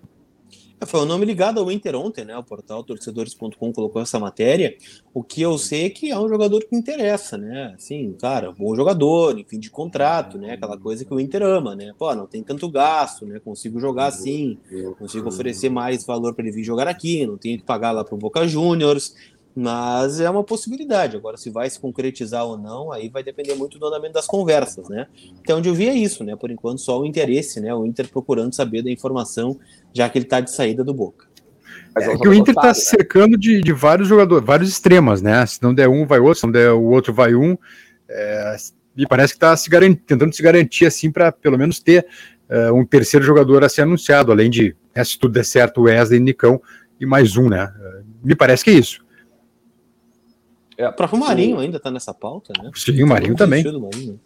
É, foi o um nome ligado ao Inter ontem, né? O portal torcedores.com colocou essa matéria. O que eu sei é que é um jogador que interessa, né? Assim, cara, bom jogador, em fim de contrato, né? Aquela coisa que o Inter ama, né? Pô, não tem tanto gasto, né? Consigo jogar assim, consigo oferecer mais valor para ele vir jogar aqui, não tenho que pagar lá pro Boca Juniors. Mas é uma possibilidade. Agora, se vai se concretizar ou não, aí vai depender muito do andamento das conversas, né? Então, onde eu vi é isso, né? Por enquanto, só o interesse, né? O Inter procurando saber da informação, já que ele está de saída do Boca. É que o Inter está né? cercando de, de, vários jogadores, vários extremas, né? Se não der um, vai outro, se não der o outro, vai um. É, e parece que está se tentando se garantir assim para pelo menos ter uh, um terceiro jogador a ser anunciado, além de, né, se tudo der certo, o Wesley, Nicão e mais um, né? Uh, me parece que é isso. É, o próprio Marinho ainda está nessa pauta, né? Sim, o Marinho também. Marinho.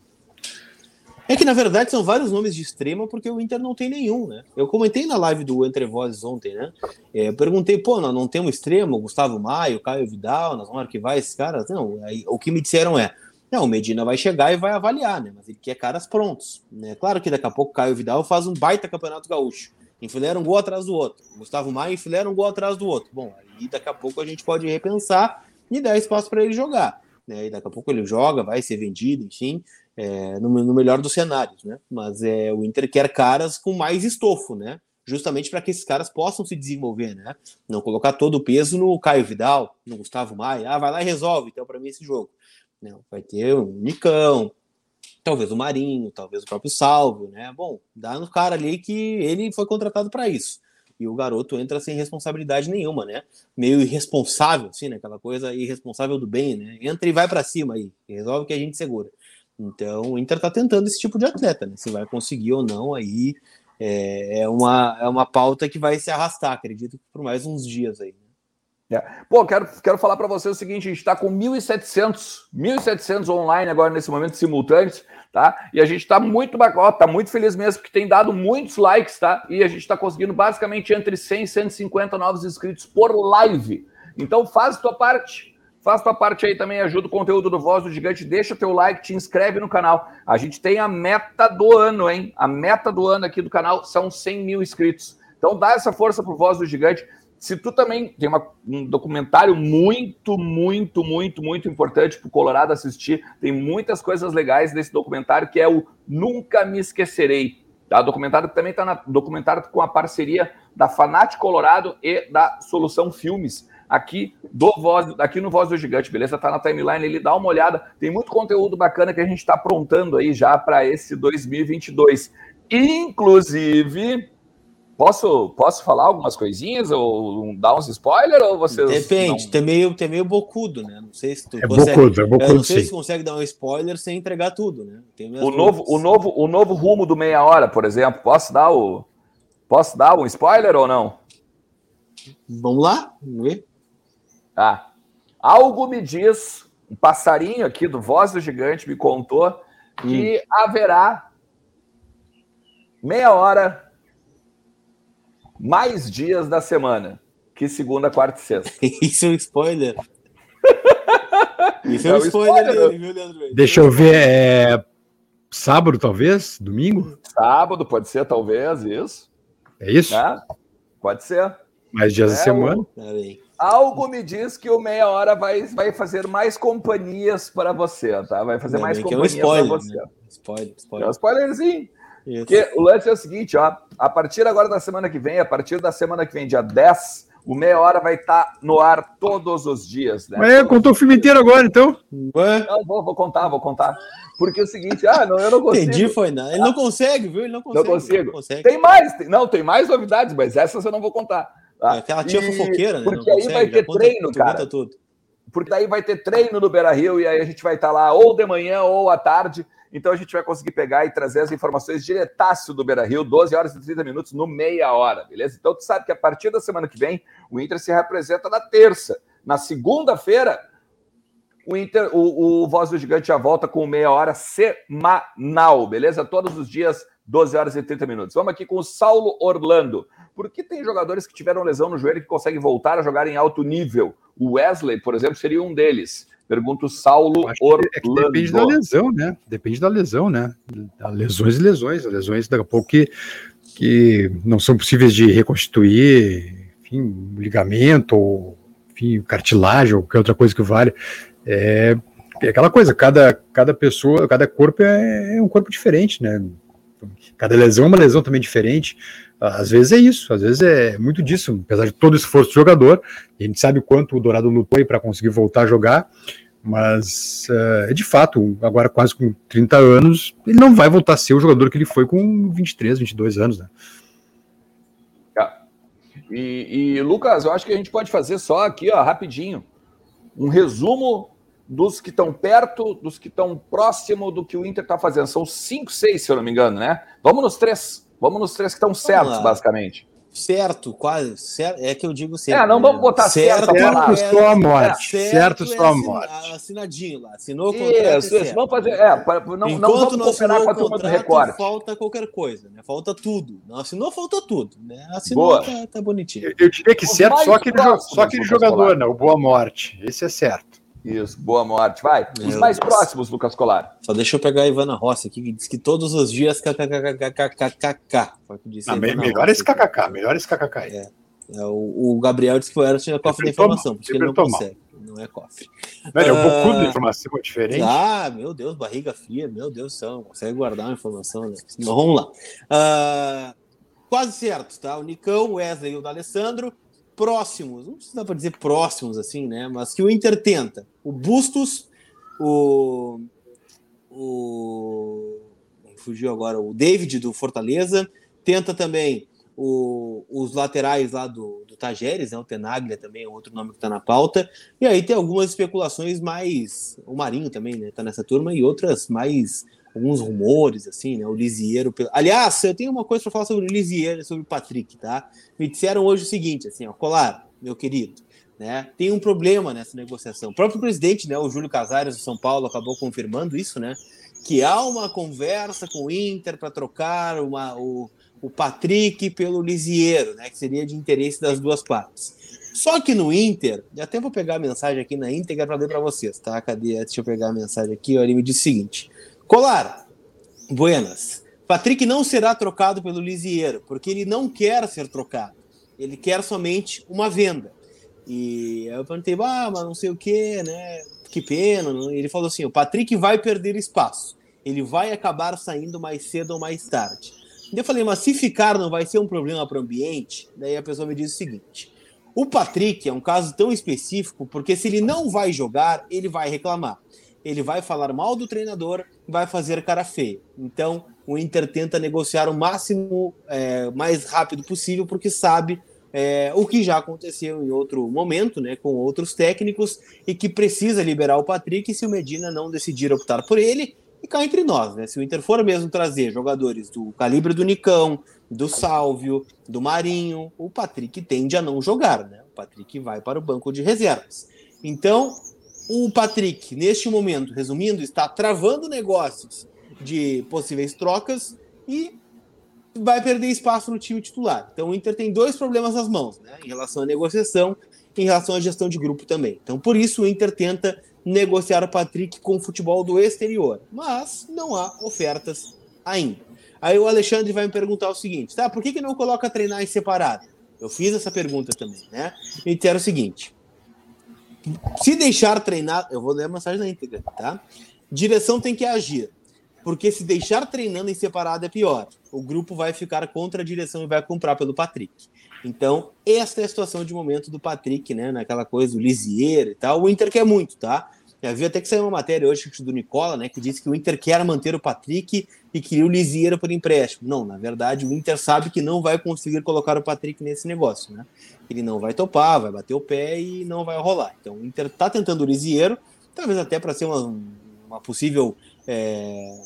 É que na verdade são vários nomes de extrema porque o Inter não tem nenhum, né? Eu comentei na live do Entre Vozes ontem, né? É, perguntei, pô, nós não temos extremo, Gustavo Maio, Caio Vidal, nós vamos arquivar esses caras? Não, aí, o que me disseram é, não, o Medina vai chegar e vai avaliar, né? Mas ele quer caras prontos, né? Claro que daqui a pouco Caio Vidal faz um baita campeonato gaúcho. Enfileira um gol atrás do outro. Gustavo Maio enfileira um gol atrás do outro. Bom, aí daqui a pouco a gente pode repensar e dar espaço para ele jogar. Né? E daqui a pouco ele joga, vai ser vendido, enfim, é, no, no, melhor dos cenários. Né? Mas é, o Inter quer caras com mais estofo, né? justamente para que esses caras possam se desenvolver. Né? Não colocar todo o peso no Caio Vidal, no Gustavo Maia. Ah, vai lá e resolve, então, para mim, esse jogo. Não, vai ter um Nicão, talvez o Marinho, talvez o próprio Salvo, né? Bom, dá no cara ali que ele foi contratado para isso e o garoto entra sem responsabilidade nenhuma, né? Meio irresponsável, assim, né? Aquela coisa irresponsável do bem, né? Entra e vai para cima aí, resolve que a gente segura. Então, o Inter tá tentando esse tipo de atleta, né? Se vai conseguir ou não, aí é, é uma, é uma pauta que vai se arrastar, acredito, por mais uns dias aí. É. Pô, quero, quero falar para você o seguinte: a gente está com 1.700, 1.700 online agora nesse momento simultâneos tá? E a gente está muito bacana, tá muito feliz mesmo que tem dado muitos likes, tá? E a gente está conseguindo basicamente entre 100 e 150 novos inscritos por live. Então faz tua parte. Faz tua parte aí também, ajuda o conteúdo do Voz do Gigante, deixa teu like, te inscreve no canal. A gente tem a meta do ano, hein? A meta do ano aqui do canal são 100 mil inscritos. Então dá essa força pro Voz do Gigante. Se tu também tem uma, um documentário muito, muito, muito, muito importante para o Colorado assistir, tem muitas coisas legais nesse documentário que é o Nunca Me Esquecerei. Tá? Documentário que também está documentário com a parceria da Fanat Colorado e da Solução Filmes aqui do Voz, aqui no Voz do Gigante, beleza? Tá na timeline, ele dá uma olhada. Tem muito conteúdo bacana que a gente está aprontando aí já para esse 2022. Inclusive, Posso, posso falar algumas coisinhas ou dar uns spoilers ou vocês Depende, não... tem meio, tem meio bocudo, né? Não sei se tu é consegue, bocudo, é bocudo, eu não sei sim. se consegue dar um spoiler sem entregar tudo, né? o novo, o novo, o novo rumo do meia hora, por exemplo, posso dar o posso dar um spoiler ou não? Vamos lá, vamos ver. Ah, Algo me diz, um passarinho aqui do Voz do Gigante me contou que hum. haverá meia hora mais dias da semana que segunda, quarta e sexta. *laughs* Isso é um spoiler. Isso é um, é um spoiler, spoiler dele, viu, Leandro? Deixa eu ver. É... Sábado, talvez? Domingo? Sábado, pode ser, talvez, isso. É isso? É, pode ser. Mais dias é, da semana. O... Algo me diz que o meia hora vai, vai fazer mais companhias para você, tá? Vai fazer mais companhias é um para você. Né? Spoiler, spoiler. É um spoilerzinho. Porque o lance é o seguinte, ó. A partir agora da semana que vem, a partir da semana que vem, dia 10, o Meia Hora vai estar tá no ar todos os dias, né? Mas contou o filme inteiro agora, então? Não, vou, vou contar, vou contar. Porque é o seguinte, ah, não, eu não consigo. Entendi, foi não. Ele não consegue, viu? Ele não consegue. Não consigo. Não consegue. Tem mais, tem, não, tem mais novidades, mas essas eu não vou contar. Tá? É aquela tia e, fofoqueira, né? Porque aí consegue, vai ter treino, cara. Tudo. Porque daí vai ter treino no Beira Rio e aí a gente vai estar tá lá ou de manhã ou à tarde então a gente vai conseguir pegar e trazer as informações diretaço do Beira Rio, 12 horas e 30 minutos no meia hora, beleza? Então tu sabe que a partir da semana que vem, o Inter se representa na terça. Na segunda-feira, o Inter, o, o Voz do Gigante já volta com meia hora semanal, beleza? Todos os dias, 12 horas e 30 minutos. Vamos aqui com o Saulo Orlando. Por que tem jogadores que tiveram lesão no joelho que conseguem voltar a jogar em alto nível? O Wesley, por exemplo, seria um deles. Pergunta o Saulo Orlando. É depende da lesão, né? Depende da lesão, né? Lesões e lesões. Lesões, daqui a pouco, que, que não são possíveis de reconstituir, enfim, ligamento, ou, enfim, cartilagem, ou qualquer outra coisa que vale. É, é aquela coisa, cada, cada pessoa, cada corpo é, é um corpo diferente, né? Cada lesão é uma lesão também diferente. Às vezes é isso, às vezes é muito disso, apesar de todo o esforço do jogador, a gente sabe o quanto o Dourado lutou para conseguir voltar a jogar, mas uh, de fato, agora quase com 30 anos, ele não vai voltar a ser o jogador que ele foi com 23, 22 anos, né? E, e, Lucas, eu acho que a gente pode fazer só aqui, ó, rapidinho, um resumo dos que estão perto, dos que estão próximo do que o Inter está fazendo. São cinco, seis, se eu não me engano, né? Vamos nos três. Vamos nos três que estão certos, basicamente. Certo, quase. Certo, é que eu digo certo. É, não vamos botar certo, certo, certo só a morte. É, certo, certo só a morte. Assinadinho lá. Assinou o contrato. Isso, isso. Vamos fazer. É, não, não vamos com a turma do Record. Falta qualquer coisa, né? Falta tudo. Não assinou, falta tudo. Né? Assinou, tá, tá, bonitinho. Eu, eu diria que Os certo só aquele, só aquele jogador, né? O Boa Morte. Esse é certo. Isso, boa morte. Vai. Meu os mais Deus. próximos, Lucas Colar. Só deixa eu pegar a Ivana Rossi aqui, que diz que todos os dias kkkkkkk. Ah, melhor esse kkk, melhor esse kkk aí. É. É, o, o, Gabriel disse que o Eros tinha cofre de informação, mal, porque ele não mal. consegue. Não é cofre. Velho, é um pouco de ah, informação diferente. Ah, meu Deus, barriga fria, meu Deus do céu, consegue guardar uma informação, né? Mas vamos lá. Uh, quase certo, tá? O Nicão, o Wesley e o D'Alessandro. Da próximos, não dá para dizer próximos assim, né? Mas que o Inter tenta. O Bustos, o. O. Fugiu agora, o David do Fortaleza. Tenta também o, os laterais lá do, do Tajeres, né? O Tenaglia também é outro nome que está na pauta. E aí tem algumas especulações mais. O Marinho também, né? Tá nessa turma, e outras mais alguns rumores, assim, né? O Lisieiro. Aliás, eu tenho uma coisa para falar sobre o Lisieiro e sobre o Patrick, tá? Me disseram hoje o seguinte, assim, ó, Colar, meu querido, né? Tem um problema nessa negociação. O próprio presidente, né, o Júlio Casares do São Paulo, acabou confirmando isso, né? Que há uma conversa com o Inter para trocar uma, o, o Patrick pelo Lisieiro, né? Que seria de interesse das duas partes. Só que no Inter, e até vou pegar a mensagem aqui na íntegra para ler para vocês, tá? Cadê? Deixa eu pegar a mensagem aqui. Ó, ele me disse o seguinte: Colar, buenas. Patrick não será trocado pelo Lisieiro, porque ele não quer ser trocado. Ele quer somente uma venda. E eu perguntei, ah, mas não sei o que, né? Que pena. Ele falou assim: o Patrick vai perder espaço. Ele vai acabar saindo mais cedo ou mais tarde. E eu falei, mas se ficar não vai ser um problema para o ambiente? Daí a pessoa me diz o seguinte: o Patrick é um caso tão específico porque se ele não vai jogar, ele vai reclamar ele vai falar mal do treinador, vai fazer cara feia. Então, o Inter tenta negociar o máximo, é, mais rápido possível, porque sabe é, o que já aconteceu em outro momento, né, com outros técnicos, e que precisa liberar o Patrick se o Medina não decidir optar por ele. E cá entre nós, né, se o Inter for mesmo trazer jogadores do calibre do Nicão, do Sálvio, do Marinho, o Patrick tende a não jogar, né? O Patrick vai para o banco de reservas. Então, o Patrick, neste momento, resumindo, está travando negócios de possíveis trocas e vai perder espaço no time titular. Então o Inter tem dois problemas nas mãos, né? Em relação à negociação em relação à gestão de grupo também. Então por isso o Inter tenta negociar o Patrick com o futebol do exterior, mas não há ofertas ainda. Aí o Alexandre vai me perguntar o seguinte, tá? Por que, que não coloca treinar em separado? Eu fiz essa pergunta também, né? E era o seguinte: se deixar treinar, eu vou ler a mensagem na íntegra, tá? Direção tem que agir porque se deixar treinando em separado é pior. O grupo vai ficar contra a direção e vai comprar pelo Patrick. Então, esta é a situação de momento do Patrick, né? Naquela coisa do Lisier e tal. O Inter quer muito, tá? Já vi até que saiu uma matéria hoje do Nicola, né? Que disse que o Inter quer manter o Patrick e queria o Lisier por empréstimo. Não, na verdade, o Inter sabe que não vai conseguir colocar o Patrick nesse negócio, né? Ele não vai topar, vai bater o pé e não vai rolar. Então, o Inter tá tentando o Lisier, talvez até para ser uma, uma possível é,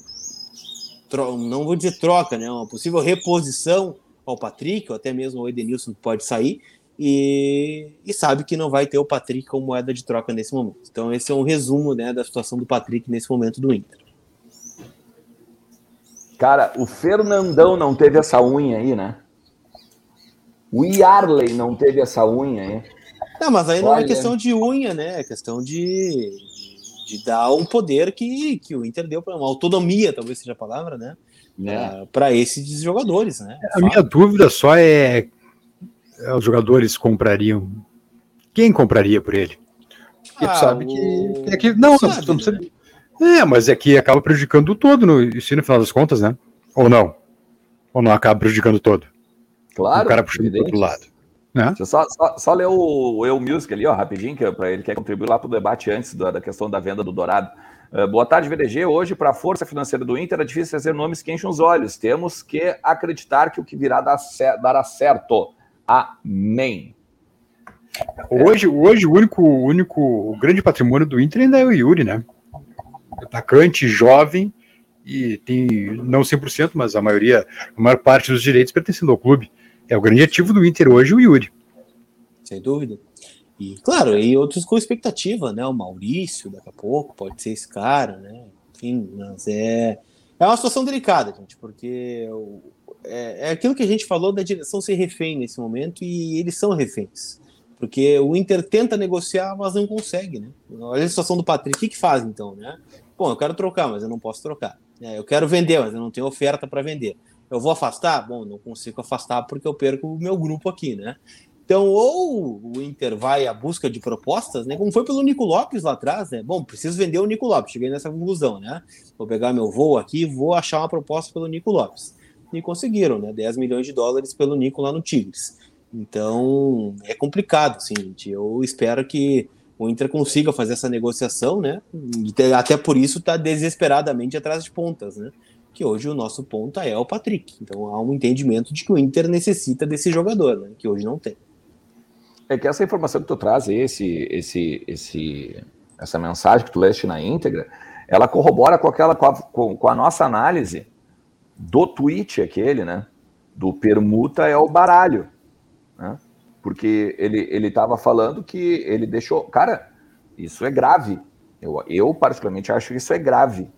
não vou dizer troca, né? Uma possível reposição ao Patrick, ou até mesmo o Edenilson pode sair, e, e, sabe que não vai ter o Patrick como moeda de troca nesse momento. Então, esse é um resumo né, da situação do Patrick nesse momento do Inter. Cara, o Fernandão não teve essa unha aí, né? O Yarley não teve essa unha aí. Não, mas aí não é Olha. é questão de unha, né? É questão de, de dar um poder que, que o Inter deu para uma autonomia, talvez seja a palavra, né? É. Para esses jogadores, né? A minha dúvida só é, é os jogadores comprariam. Quem compraria por ele? Porque ah, tu sabe o... que, é que não, sabe, não, precisa... né? É, mas é que acaba prejudicando o todo no, isso no final das contas, né? Ou não? Ou não acaba prejudicando o todo? Claro. O cara puxando pro outro lado. Né? Deixa eu só, só, só ler o, Eu Music ali, ó, rapidinho, que é para ele quer contribuir lá para o debate antes da, da, questão da venda do Dourado. Uh, boa tarde, VDG. Hoje, para a força financeira do Inter, é difícil fazer nomes que enchem os olhos. Temos que acreditar que o que virá dará certo. Amém. Hoje, hoje o único, o único o grande patrimônio do Inter ainda é o Yuri, né? Atacante, jovem, e tem não 100%, mas a maioria, a maior parte dos direitos pertencendo ao clube. É o grande ativo do Inter hoje, o Yuri. Sem dúvida. E, claro, e outros com expectativa, né? O Maurício, daqui a pouco, pode ser esse cara, né? Enfim, mas é, é uma situação delicada, gente, porque é, é aquilo que a gente falou da direção ser refém nesse momento e eles são reféns. Porque o Inter tenta negociar, mas não consegue, né? Olha a situação do Patrick. O que, que faz então, né? Bom, eu quero trocar, mas eu não posso trocar. É, eu quero vender, mas eu não tenho oferta para vender. Eu vou afastar? Bom, não consigo afastar porque eu perco o meu grupo aqui, né? Então, ou o Inter vai à busca de propostas, né? Como foi pelo Nico Lopes lá atrás, né? Bom, preciso vender o Nico Lopes. Cheguei nessa conclusão, né? Vou pegar meu voo aqui vou achar uma proposta pelo Nico Lopes. E conseguiram, né? 10 milhões de dólares pelo Nico lá no Tigres. Então, é complicado, assim, gente. Eu espero que o Inter consiga fazer essa negociação, né? Até por isso está desesperadamente atrás de pontas, né? Que hoje o nosso ponta é o Patrick. Então há um entendimento de que o Inter necessita desse jogador, né, que hoje não tem. É que essa informação que tu traz, esse, esse, esse, essa mensagem que tu leste na íntegra, ela corrobora com aquela com a, com, a nossa análise do tweet aquele, né? Do permuta é o baralho, né? Porque ele ele estava falando que ele deixou, cara, isso é grave. Eu, eu particularmente acho que isso é grave,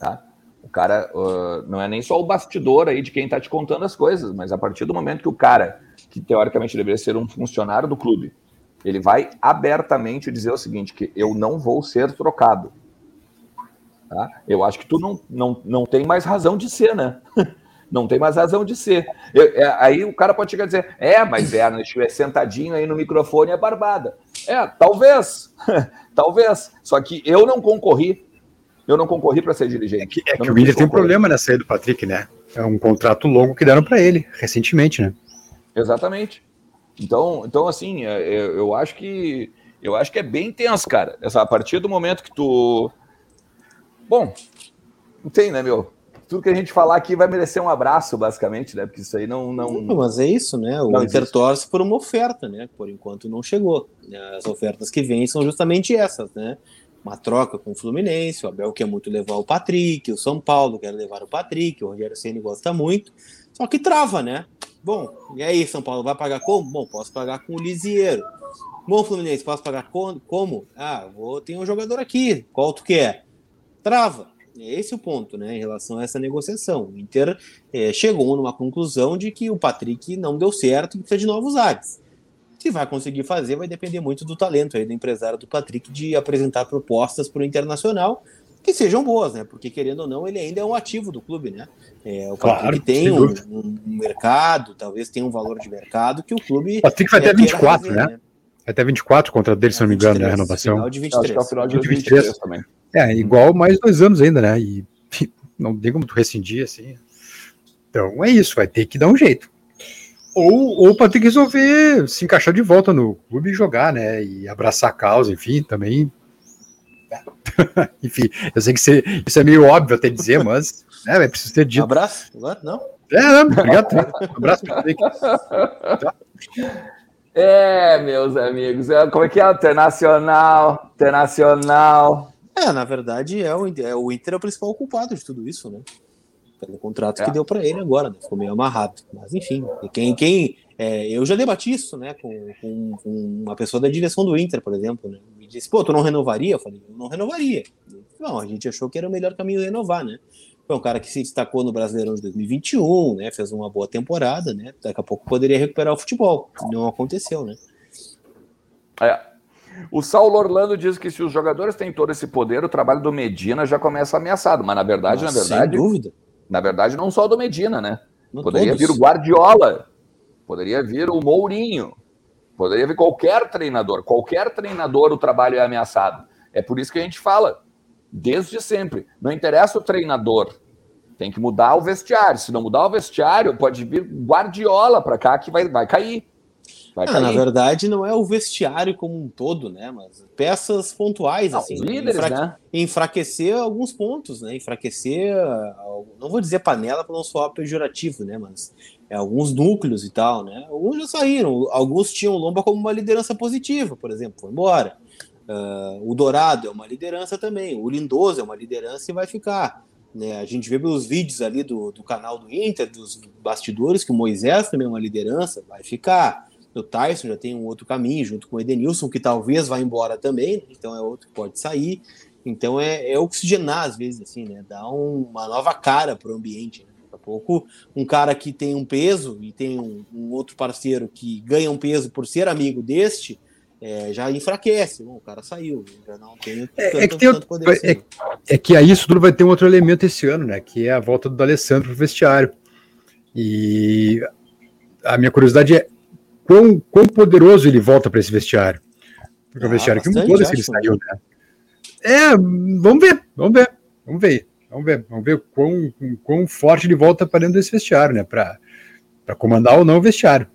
tá? O cara uh, não é nem só o bastidor aí de quem está te contando as coisas, mas a partir do momento que o cara, que teoricamente deveria ser um funcionário do clube, ele vai abertamente dizer o seguinte: que eu não vou ser trocado. Tá? Eu acho que tu não, não, não tem mais razão de ser, né? *laughs* não tem mais razão de ser. Eu, é, aí o cara pode chegar e dizer: é, mas é, não estiver sentadinho aí no microfone é barbada. É, talvez, *laughs* talvez. Só que eu não concorri eu não concorri para ser dirigente. É que, é que o Inter tem problema nessa aí do Patrick, né? É um contrato longo que deram para ele recentemente, né? Exatamente. Então, então assim, é, é, eu acho que eu acho que é bem tenso, cara. Essa, a partir do momento que tu. Bom, não tem, né, meu? Tudo que a gente falar aqui vai merecer um abraço, basicamente, né? Porque isso aí não. não... Mas é isso, né? O não Inter existe. torce por uma oferta, né? Por enquanto não chegou. As ofertas que vêm são justamente essas, né? Uma troca com o Fluminense, o Abel quer muito levar o Patrick, o São Paulo quer levar o Patrick, o Rogério Ceni gosta muito, só que trava, né? Bom, e aí, São Paulo vai pagar como? Bom, posso pagar com o Lisieiro. Bom, Fluminense, posso pagar como? Ah, vou, tem um jogador aqui, qual tu quer? Trava. Esse é o ponto, né, em relação a essa negociação. O Inter é, chegou numa conclusão de que o Patrick não deu certo e precisa de novos ares. Se vai conseguir fazer, vai depender muito do talento aí do empresário do Patrick de apresentar propostas para o Internacional que sejam boas, né? Porque querendo ou não, ele ainda é um ativo do clube, né? É, o Patrick claro, tem um, um, mercado, talvez tenha um valor de mercado que o clube. O Patrick vai até 24, fazer, né? né? Vai até 24 contra dele, se não me engano, 23, né? A renovação. Final de 23. Acho que é o final de 2023 23 também. É, igual mais dois anos ainda, né? E *laughs* não tem como tu rescindir assim. Então é isso, vai ter que dar um jeito. Ou, ou para ter que resolver se encaixar de volta no clube e jogar, né? E abraçar a causa, enfim, também. *laughs* enfim, eu sei que você, isso é meio óbvio até dizer, mas é, vai precisar ter dito. Um abraço? Não? É, não, obrigado. Um abraço para tá. *laughs* É, meus amigos, é, como é que é? Internacional, internacional. É, na verdade, é o, é o Inter é o principal culpado de tudo isso, né? Pelo contrato é. que deu para ele agora, né? Ficou meio amarrado. Mas enfim, quem, quem é, eu já debati isso, né, com, com, com, uma pessoa da direção do Inter, por exemplo, né? Me disse, pô, tu não renovaria? Eu falei, eu não renovaria. Não, a gente achou que era o melhor caminho renovar, né? Foi um cara que se destacou no Brasileirão de 2021, né? Fez uma boa temporada, né? Daqui a pouco poderia recuperar o futebol. Não aconteceu, né? É, o Saulo Orlando diz que se os jogadores têm todo esse poder, o trabalho do Medina já começa ameaçado. Mas na verdade, Nossa, na verdade. Sem dúvida. Na verdade, não só o do Medina, né? Não poderia todos. vir o Guardiola, poderia vir o Mourinho, poderia vir qualquer treinador. Qualquer treinador, o trabalho é ameaçado. É por isso que a gente fala, desde sempre. Não interessa o treinador. Tem que mudar o vestiário. Se não mudar o vestiário, pode vir Guardiola para cá que vai, vai cair. Ah, na verdade, não é o vestiário como um todo, né? Mas peças pontuais, assim. Líderes, enfra... né? Enfraquecer alguns pontos, né? Enfraquecer, não vou dizer panela para não soar pejorativo, né? Mas é, alguns núcleos e tal, né? Alguns já saíram, alguns tinham o Lomba como uma liderança positiva, por exemplo, foi embora. Uh, o Dourado é uma liderança também, o Lindoso é uma liderança e vai ficar. Né? A gente vê pelos vídeos ali do, do canal do Inter, dos bastidores, que o Moisés também é uma liderança, vai ficar o Tyson já tem um outro caminho, junto com o Edenilson, que talvez vá embora também, então é outro que pode sair. Então é, é oxigenar, às vezes, assim, né? Dar um, uma nova cara para o ambiente. Né? Daqui a pouco, um cara que tem um peso e tem um, um outro parceiro que ganha um peso por ser amigo deste, é, já enfraquece. Bom, o cara saiu, já não tem é, tanto, é que tem outro, poder. É, assim. é, que aí isso tudo vai ter um outro elemento esse ano, né? Que é a volta do Alessandro pro vestiário. E a minha curiosidade é quão, quão poderoso ele volta para esse vestiário. Porque ah, o vestiário que mudou desde que ele saiu, né? É, vamos ver, vamos ver, vamos ver, vamos ver, vamos ver quão, quão forte ele volta para dentro desse vestiário, né? Para comandar ou não o vestiário.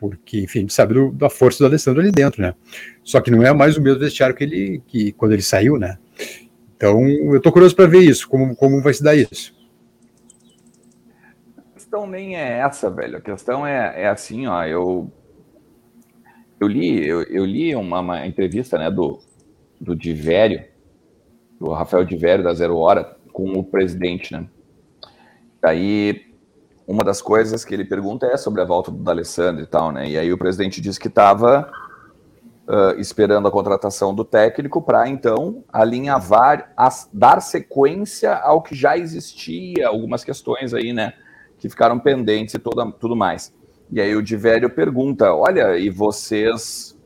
Porque, enfim, a gente sabe do, da força do Alessandro ali dentro, né? Só que não é mais o mesmo vestiário que ele que quando ele saiu, né? Então, eu tô curioso para ver isso, como, como vai se dar isso A questão nem é essa, velho. A questão é, é assim, ó. Eu eu li, eu, eu li uma, uma, entrevista né, do, do Divério, do Rafael Divério, da Zero Hora, com o presidente, né? Aí, uma das coisas que ele pergunta é sobre a volta do Alessandro e tal, né? E aí o presidente disse que estava uh, esperando a contratação do técnico para, então, alinhavar, as, dar sequência ao que já existia, algumas questões aí, né? Que ficaram pendentes e toda, tudo mais. E aí o Divério pergunta: olha, e vocês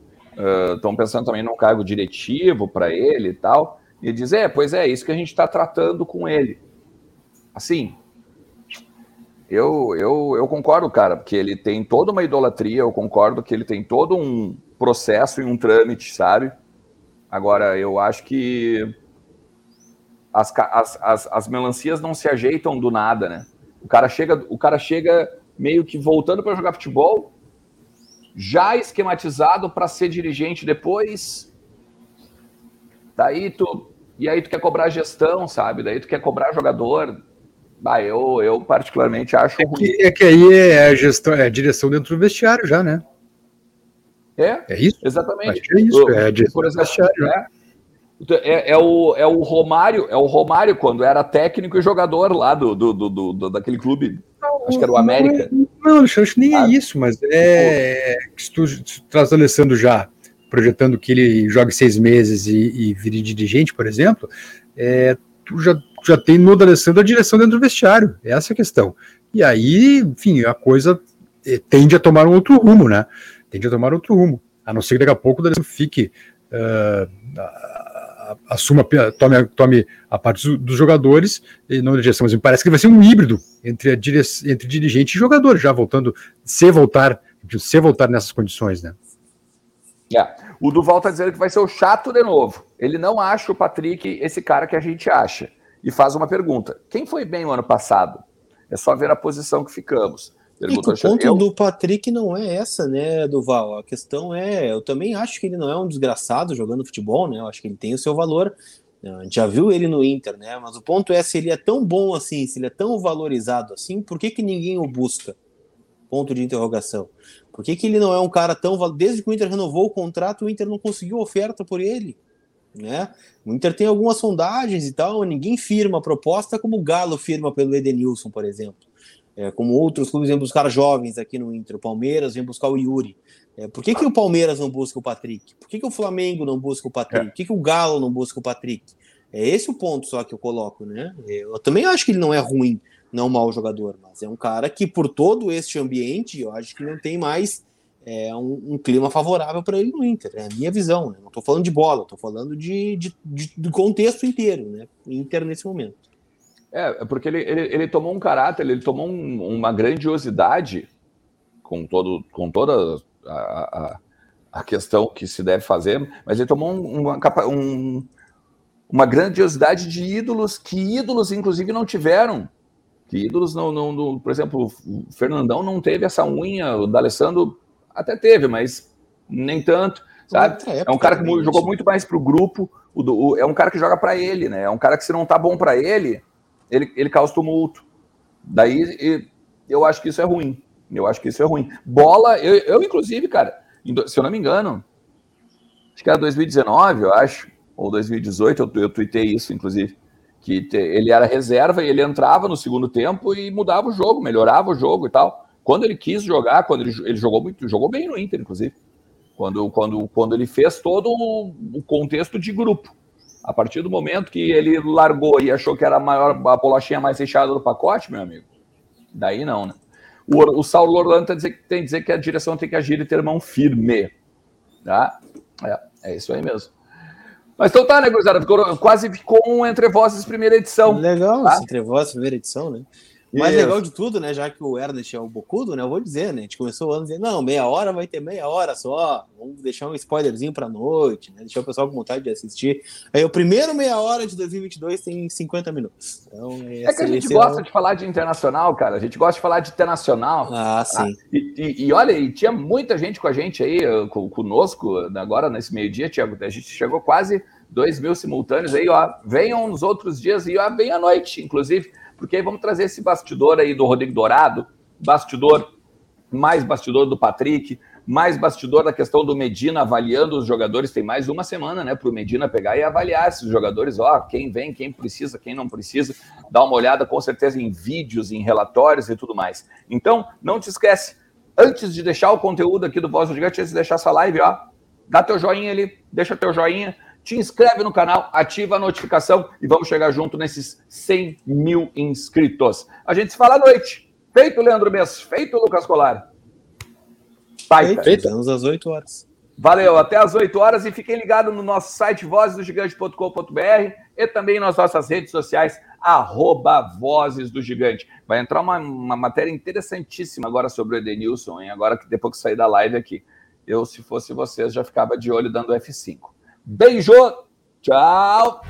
estão uh, pensando também num cargo diretivo para ele e tal? E diz: é, pois é, isso que a gente está tratando com ele. Assim, eu, eu, eu concordo, cara, porque ele tem toda uma idolatria, eu concordo que ele tem todo um processo e um trâmite, sabe? Agora, eu acho que as, as, as, as melancias não se ajeitam do nada, né? O cara chega, o cara chega meio que voltando para jogar futebol, já esquematizado para ser dirigente depois. Daí tu e aí tu quer cobrar gestão, sabe? Daí tu quer cobrar jogador. Ah, eu, eu particularmente acho é que, é que aí é a gestão, é a direção dentro do vestiário já, né? É? É isso? Exatamente. É isso, é a direção exemplo, do vestiário. É, é, é, o, é o Romário, é o Romário quando era técnico e jogador lá do, do, do, do daquele clube Acho que era o América. Não, que nem é isso, mas é. Se tu, se tu traz o Alessandro já projetando que ele jogue seis meses e, e vire dirigente, por exemplo, é, tu já, já tem no D'Alessandro a direção dentro do vestiário, essa é a questão. E aí, enfim, a coisa é, tende a tomar um outro rumo, né? Tende a tomar outro rumo. A não ser que daqui a pouco o D'Alessandro fique... Uh, assuma, tome, tome a parte dos jogadores e não direção, mas me parece que vai ser um híbrido entre, a dire, entre dirigente e jogador, já voltando, se voltar, se voltar nessas condições, né? É. O Duval está dizendo que vai ser o chato de novo. Ele não acha o Patrick esse cara que a gente acha. E faz uma pergunta: quem foi bem o ano passado? É só ver a posição que ficamos. Perguntou, o ponto eu... do Patrick não é essa, né, Duval? A questão é, eu também acho que ele não é um desgraçado jogando futebol, né? Eu acho que ele tem o seu valor. A gente já viu ele no Inter, né? Mas o ponto é se ele é tão bom assim, se ele é tão valorizado assim, por que, que ninguém o busca? Ponto de interrogação. Por que, que ele não é um cara tão. Desde que o Inter renovou o contrato, o Inter não conseguiu oferta por ele. Né? O Inter tem algumas sondagens e tal, ninguém firma a proposta como o Galo firma pelo Edenilson, por exemplo. É, como outros clubes vêm buscar jovens aqui no Inter. O Palmeiras vem buscar o Yuri. É, por que, que o Palmeiras não busca o Patrick? Por que, que o Flamengo não busca o Patrick? É. Por que, que o Galo não busca o Patrick? É esse o ponto só que eu coloco, né? Eu também acho que ele não é ruim, não é um mau jogador, mas é um cara que, por todo este ambiente, eu acho que não tem mais é, um, um clima favorável para ele no Inter. É a minha visão, né? Não estou falando de bola, estou falando de, de, de, do contexto inteiro, né? Inter nesse momento. É, é, porque ele, ele, ele tomou um caráter, ele tomou um, uma grandiosidade com, todo, com toda a, a, a, questão que se deve fazer, mas ele tomou uma, um, uma grandiosidade de ídolos que ídolos, inclusive, não tiveram. Que ídolos não, não, não, por exemplo, o Fernandão não teve essa unha, o D'Alessandro até teve, mas nem tanto, sabe? É um cara que jogou muito mais para o grupo, o, é um cara que joga para ele, né? É um cara que se não tá bom para ele, ele, ele causa tumulto. Daí eu acho que isso é ruim. Eu acho que isso é ruim. Bola, eu, eu inclusive, cara, se eu não me engano, acho que era 2019, eu acho, ou 2018, eu, eu tuitei isso, inclusive, que te, ele era reserva e ele entrava no segundo tempo e mudava o jogo, melhorava o jogo e tal. Quando ele quis jogar, quando ele, ele jogou muito, jogou bem no Inter, inclusive. Quando, quando, quando ele fez todo o, o contexto de grupo. A partir do momento que ele largou e achou que era a maior, a bolachinha mais recheada do pacote, meu amigo, daí não, né? O, o Saulo Orlando tem, dizer, tem que dizer que a direção tem que agir e ter mão firme. Tá? É, é isso aí mesmo. Mas então tá, né, gurizada? Ficou, quase ficou um Entre Vozes primeira edição. Legal, tá? Entre Vozes primeira edição, né? O mais legal de tudo, né? Já que o Ernest é o bocudo, né? Eu vou dizer, né? A gente começou o ano dizendo, não, meia hora vai ter meia hora só. Vamos deixar um spoilerzinho pra noite, né? Deixar o pessoal com vontade de assistir. Aí o primeiro meia hora de 2022 tem 50 minutos. Então, é que a gente gosta é... de falar de internacional, cara. A gente gosta de falar de internacional. Ah, tá? sim. E, e, e, olha, e tinha muita gente com a gente aí, conosco, agora nesse meio-dia, Tiago. A gente chegou quase 2 mil simultâneos aí, ó. Venham nos outros dias e ó, bem à noite, inclusive porque aí vamos trazer esse bastidor aí do Rodrigo Dourado, bastidor, mais bastidor do Patrick, mais bastidor da questão do Medina avaliando os jogadores. Tem mais uma semana, né, para o Medina pegar e avaliar esses jogadores. Ó, quem vem, quem precisa, quem não precisa. Dá uma olhada com certeza em vídeos, em relatórios e tudo mais. Então, não te esquece, antes de deixar o conteúdo aqui do Voz do Gigante, antes de deixar essa live, ó, dá teu joinha ali, deixa teu joinha te inscreve no canal, ativa a notificação e vamos chegar junto nesses 100 mil inscritos. A gente se fala à noite. Feito, Leandro Bess. Feito, Lucas Colar. Feito, feito. Estamos às 8 horas. Valeu, até às 8 horas e fiquem ligados no nosso site vozesdogigante.com.br e também nas nossas redes sociais, arroba Vozes do Gigante. Vai entrar uma, uma matéria interessantíssima agora sobre o Edenilson, hein? agora que depois que sair da live aqui. Eu, se fosse vocês, já ficava de olho dando F5. Beijo, tchau!